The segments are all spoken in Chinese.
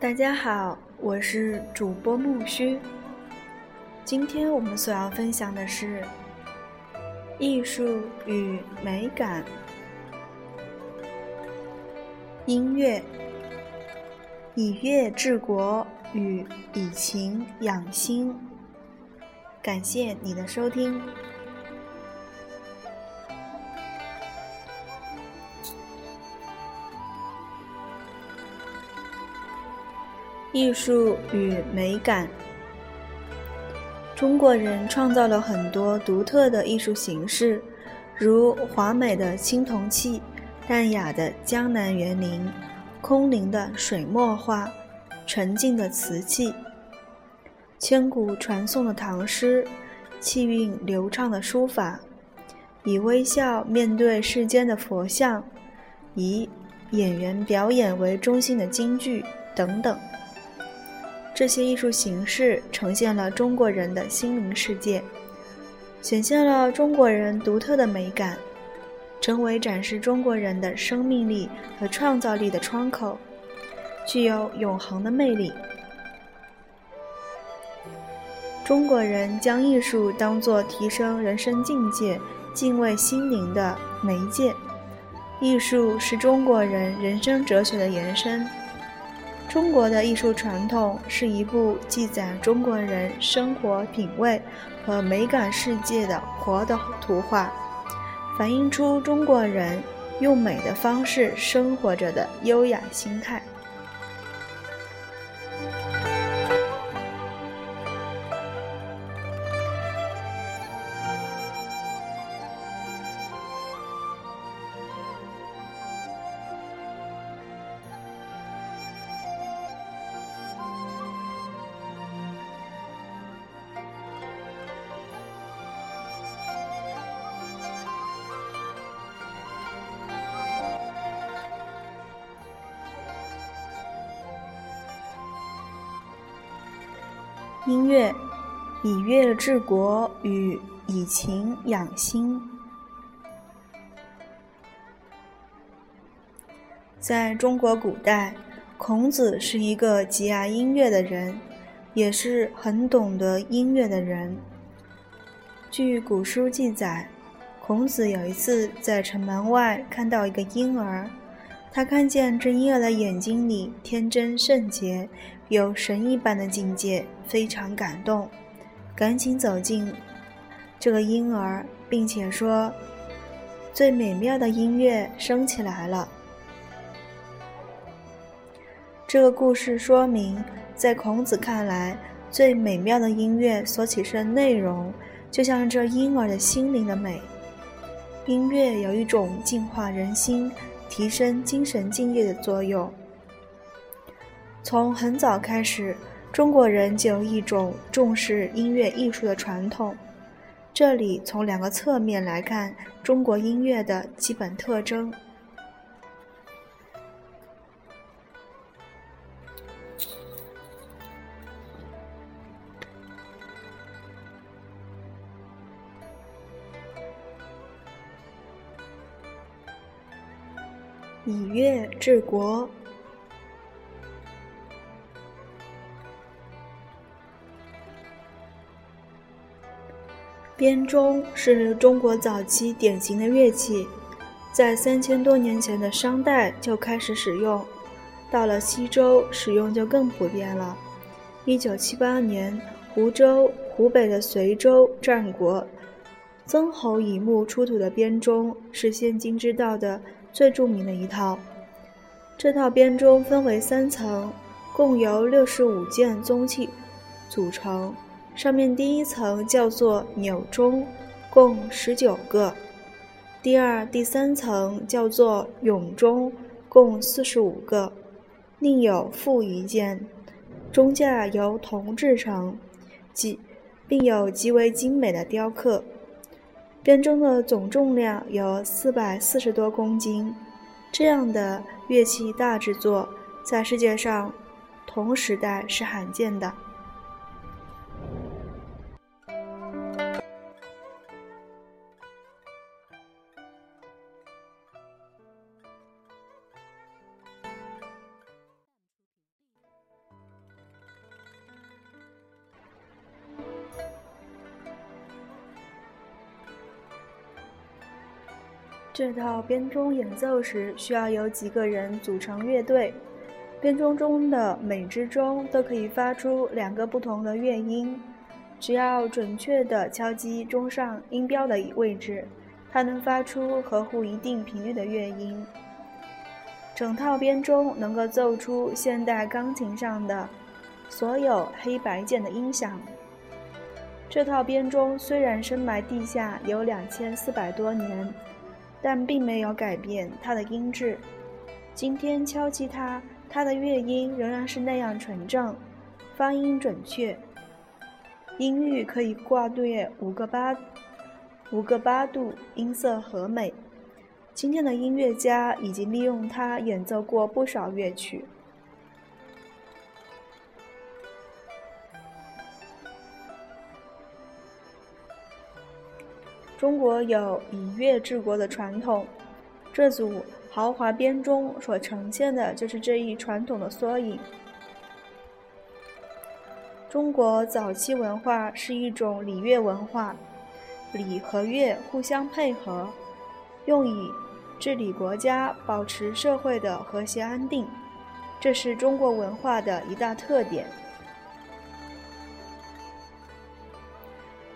大家好，我是主播木须。今天我们所要分享的是艺术与美感。音乐，以乐治国与以情养心。感谢你的收听。艺术与美感。中国人创造了很多独特的艺术形式，如华美的青铜器、淡雅的江南园林、空灵的水墨画、沉静的瓷器、千古传颂的唐诗、气韵流畅的书法、以微笑面对世间的佛像、以演员表演为中心的京剧等等。这些艺术形式呈现了中国人的心灵世界，显现了中国人独特的美感，成为展示中国人的生命力和创造力的窗口，具有永恒的魅力。中国人将艺术当作提升人生境界、敬畏心灵的媒介，艺术是中国人人生哲学的延伸。中国的艺术传统是一部记载中国人生活品味和美感世界的活的图画，反映出中国人用美的方式生活着的优雅心态。音乐，以乐治国与以情养心。在中国古代，孔子是一个极爱音乐的人，也是很懂得音乐的人。据古书记载，孔子有一次在城门外看到一个婴儿。他看见这婴儿的眼睛里天真圣洁，有神一般的境界，非常感动，赶紧走近这个婴儿，并且说：“最美妙的音乐升起来了。”这个故事说明，在孔子看来，最美妙的音乐所启示的内容，就像这婴儿的心灵的美。音乐有一种净化人心。提升精神境界的作用。从很早开始，中国人就有一种重视音乐艺术的传统。这里从两个侧面来看中国音乐的基本特征：以乐治国。编钟是中国早期典型的乐器，在三千多年前的商代就开始使用，到了西周使用就更普遍了。一九七八年，湖州湖北的随州战国曾侯乙墓出土的编钟是现今知道的。最著名的一套，这套编钟分为三层，共由六十五件宗器组成。上面第一层叫做钮钟，共十九个；第二、第三层叫做永钟，共四十五个；另有负一件，中架由铜制成，极并有极为精美的雕刻。编钟的总重量有四百四十多公斤。这样的乐器大制作，在世界上同时代是罕见的。这套编钟演奏时，需要有几个人组成乐队。编钟中的每支钟都可以发出两个不同的乐音，只要准确地敲击钟上音标的位置，它能发出合乎一定频率的乐音。整套编钟能够奏出现代钢琴上的所有黑白键的音响。这套编钟虽然深埋地下有两千四百多年。但并没有改变它的音质。今天敲击它，它的乐音仍然是那样纯正，发音准确，音域可以跨越五个八五个八度，音色和美。今天的音乐家已经利用它演奏过不少乐曲。中国有以乐治国的传统，这组豪华编钟所呈现的就是这一传统的缩影。中国早期文化是一种礼乐文化，礼和乐互相配合，用以治理国家、保持社会的和谐安定，这是中国文化的一大特点。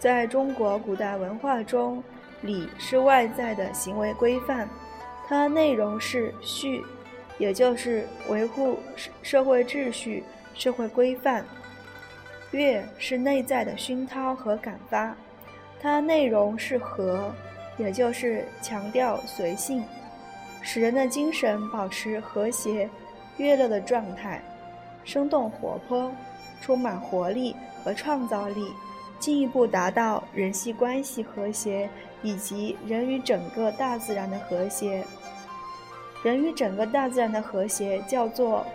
在中国古代文化中，礼是外在的行为规范，它内容是序，也就是维护社会秩序、社会规范；乐是内在的熏陶和感发，它内容是和，也就是强调随性，使人的精神保持和谐、悦乐的状态，生动活泼，充满活力和创造力。进一步达到人系关系和谐，以及人与整个大自然的和谐。人与整个大自然的和谐叫做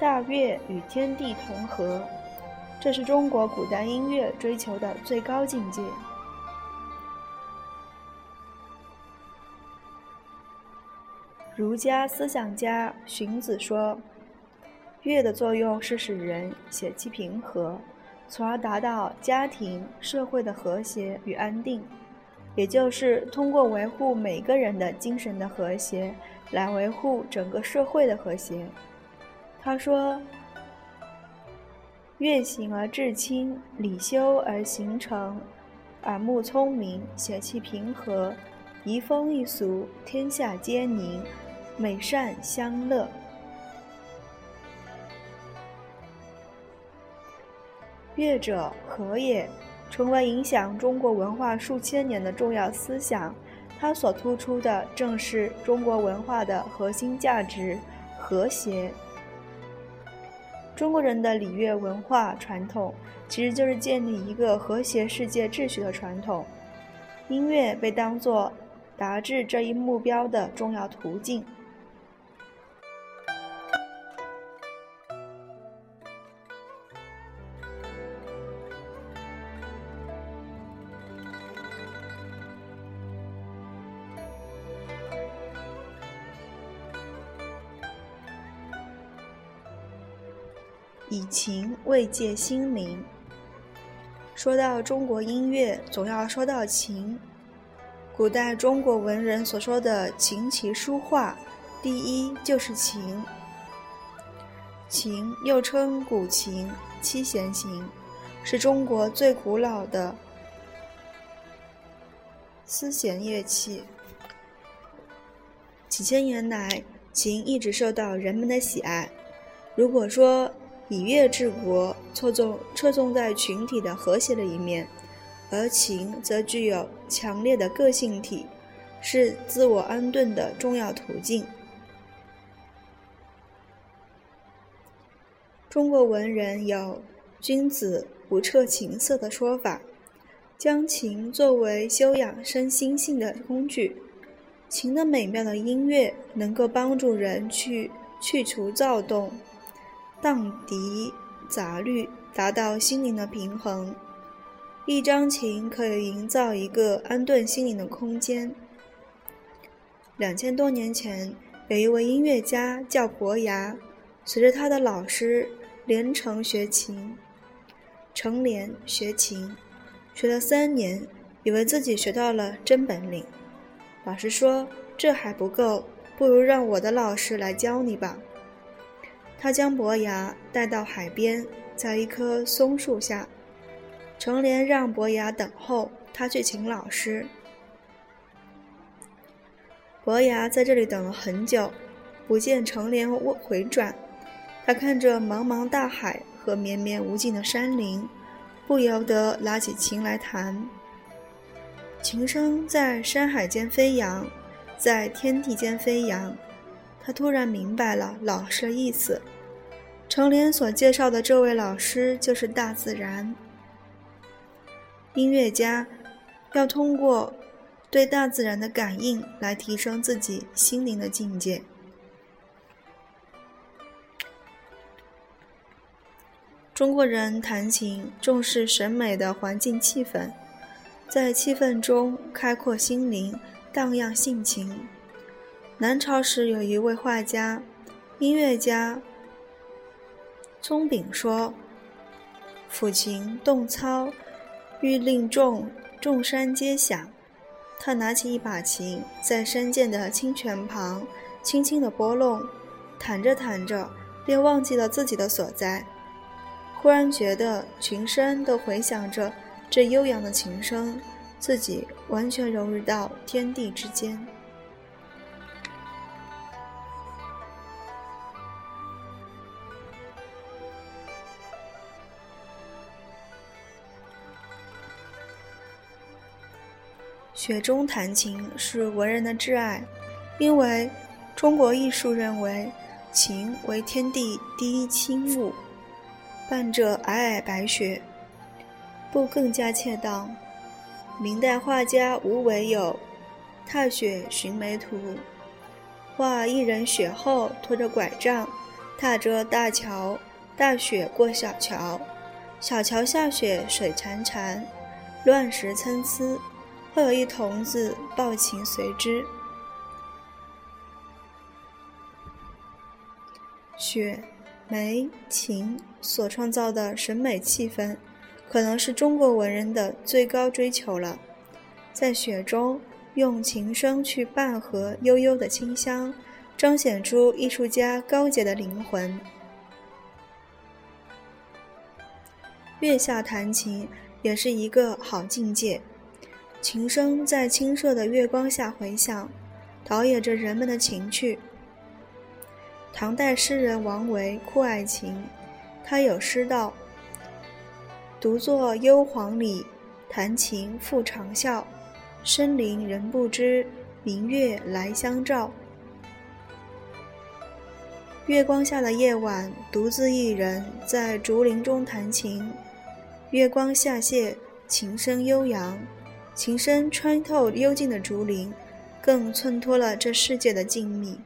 大乐与天地同和，这是中国古代音乐追求的最高境界。儒家思想家荀子说：“乐的作用是使人血气平和。”从而达到家庭、社会的和谐与安定，也就是通过维护每个人的精神的和谐，来维护整个社会的和谐。他说：“愿行而至清，礼修而形成，耳目聪明，血气平和，移风易俗，天下皆宁，美善相乐。”乐者和也，成为影响中国文化数千年的重要思想。它所突出的正是中国文化的核心价值——和谐。中国人的礼乐文化传统，其实就是建立一个和谐世界秩序的传统。音乐被当作达至这一目标的重要途径。情慰藉心灵。说到中国音乐，总要说到情。古代中国文人所说的琴棋书画，第一就是琴。琴又称古琴、七弦琴，是中国最古老的丝弦乐器。几千年来，琴一直受到人们的喜爱。如果说，以乐治国，侧重侧重在群体的和谐的一面，而情则具有强烈的个性体，是自我安顿的重要途径。中国文人有“君子不彻琴瑟”的说法，将琴作为修养身心性的工具。琴的美妙的音乐能够帮助人去去除躁动、荡涤杂虑，达到心灵的平衡。一张琴可以营造一个安顿心灵的空间。两千多年前，有一位音乐家叫伯牙，随着他的老师。连城学琴，成连学琴，学了三年，以为自己学到了真本领。老师说：“这还不够，不如让我的老师来教你吧。”他将伯牙带到海边，在一棵松树下，成连让伯牙等候，他去请老师。伯牙在这里等了很久，不见成连回转。他看着茫茫大海和绵绵无尽的山林，不由得拿起琴来弹。琴声在山海间飞扬，在天地间飞扬。他突然明白了老师的意思。程莲所介绍的这位老师就是大自然。音乐家要通过对大自然的感应来提升自己心灵的境界。中国人弹琴重视审美的环境气氛，在气氛中开阔心灵，荡漾性情。南朝时有一位画家、音乐家宗炳说：“抚琴动操，欲令众众山皆响。”他拿起一把琴，在山涧的清泉旁轻轻地拨弄，弹着弹着，便忘记了自己的所在。忽然觉得群山都回响着这悠扬的琴声，自己完全融入到天地之间。雪中弹琴是文人的挚爱，因为中国艺术认为琴为天地第一清物。伴着皑皑白雪，不更加恰当。明代画家吴伟有《踏雪寻梅图》，画一人雪后拖着拐杖，踏着大桥大雪过小桥，小桥下雪水潺潺，乱石参差，会有一童子抱琴随之。雪。梅琴所创造的审美气氛，可能是中国文人的最高追求了。在雪中，用琴声去伴和悠悠的清香，彰显出艺术家高洁的灵魂。月下弹琴也是一个好境界，琴声在清澈的月光下回响，陶冶着人们的情趣。唐代诗人王维酷爱琴，他有诗道：“独坐幽篁里，弹琴复长啸。深林人不知，明月来相照。”月光下的夜晚，独自一人在竹林中弹琴，月光下泻，琴声悠扬，琴声穿透幽静的竹林，更衬托了这世界的静谧。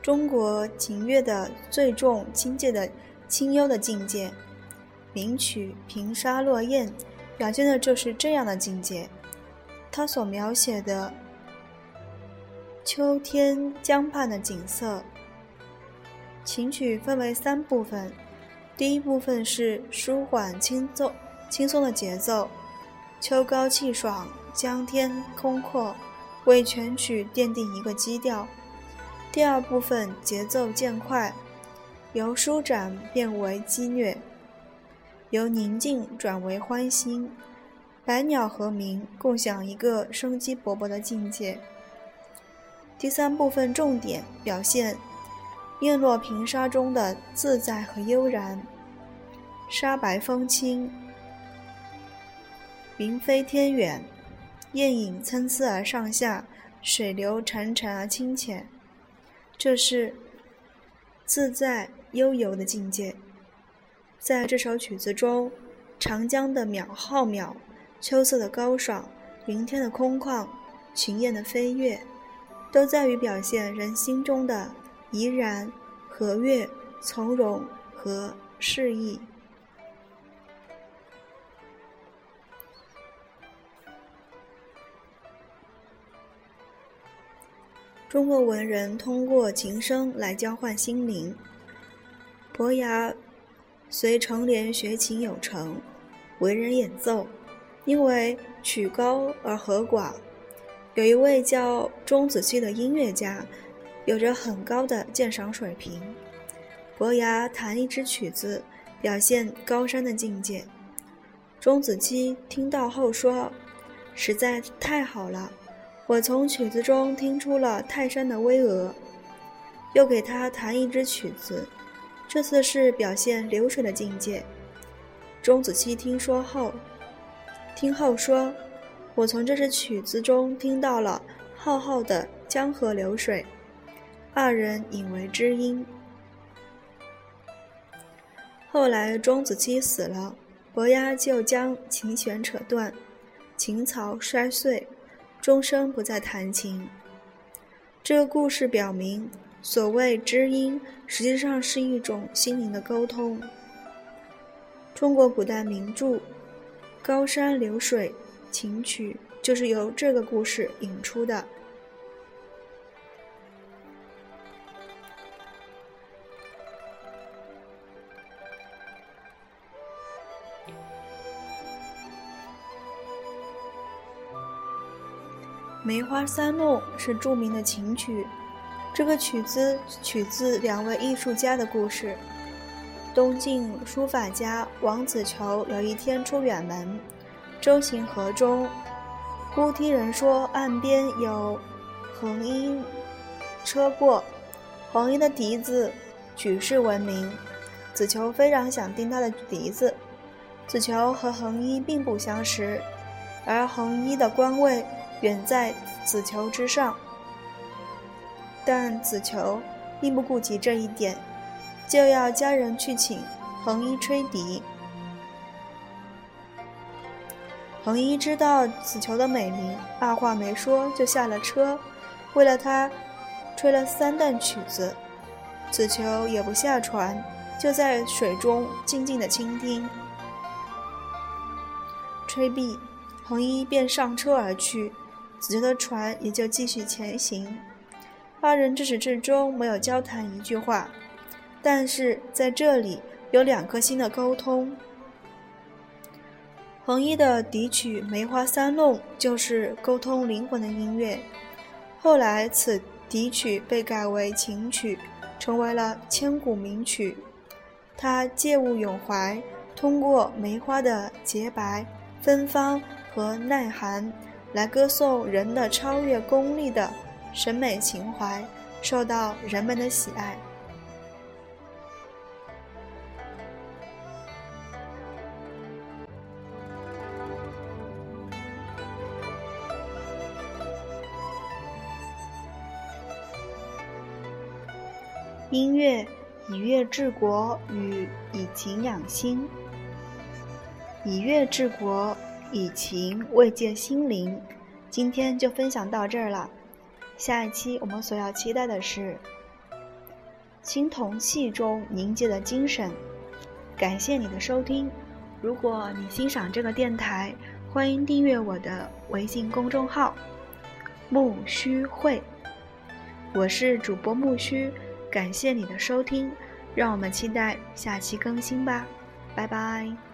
中国琴乐的最重境界的清幽的境界，名曲《平沙落雁》表现的就是这样的境界。它所描写的秋天江畔的景色。琴曲分为三部分，第一部分是舒缓轻奏、轻松的节奏，秋高气爽，江天空阔，为全曲奠定一个基调。第二部分节奏渐快，由舒展变为激虐，由宁静转为欢欣，百鸟和鸣，共享一个生机勃勃的境界。第三部分重点表现叶落平沙中的自在和悠然，沙白风轻，云飞天远，雁影参差而上下，水流潺潺而清浅。这是自在悠游的境界。在这首曲子中，长江的渺浩渺，秋色的高爽，云天的空旷，群雁的飞跃，都在于表现人心中的怡然、和悦、从容和适意。中国文人通过琴声来交换心灵。伯牙随成年学琴有成，为人演奏，因为曲高而和寡。有一位叫钟子期的音乐家，有着很高的鉴赏水平。伯牙弹一支曲子，表现高山的境界。钟子期听到后说：“实在太好了。”我从曲子中听出了泰山的巍峨，又给他弹一支曲子，这次是表现流水的境界。钟子期听说后，听后说：“我从这支曲子中听到了浩浩的江河流水。”二人引为知音。后来钟子期死了，伯牙就将琴弦扯断，琴槽摔碎。终生不再弹琴。这个故事表明，所谓知音，实际上是一种心灵的沟通。中国古代名著《高山流水琴曲》就是由这个故事引出的。《梅花三弄》是著名的琴曲，这个曲子取自两位艺术家的故事。东晋书法家王子求有一天出远门，舟行河中，忽听人说岸边有横衣车过，横衣的笛子举世闻名。子求非常想听他的笛子。子求和横一并不相识，而横一的官位。远在子求之上，但子求并不顾及这一点，就要家人去请横衣吹笛。横衣知道子求的美名，二话没说就下了车，为了他吹了三段曲子。子求也不下船，就在水中静静的倾听。吹毕，横衣便上车而去。子求的船也就继续前行，二人至始至终没有交谈一句话，但是在这里有两颗心的沟通。横一的笛曲《梅花三弄》就是沟通灵魂的音乐，后来此笛曲被改为琴曲，成为了千古名曲。它借物咏怀，通过梅花的洁白、芬芳和耐寒。来歌颂人的超越功利的审美情怀，受到人们的喜爱。音乐以乐治国与以情养心，以乐治国。以情慰藉心灵，今天就分享到这儿了。下一期我们所要期待的是青铜器中凝结的精神。感谢你的收听，如果你欣赏这个电台，欢迎订阅我的微信公众号“木须会”。我是主播木须，感谢你的收听，让我们期待下期更新吧，拜拜。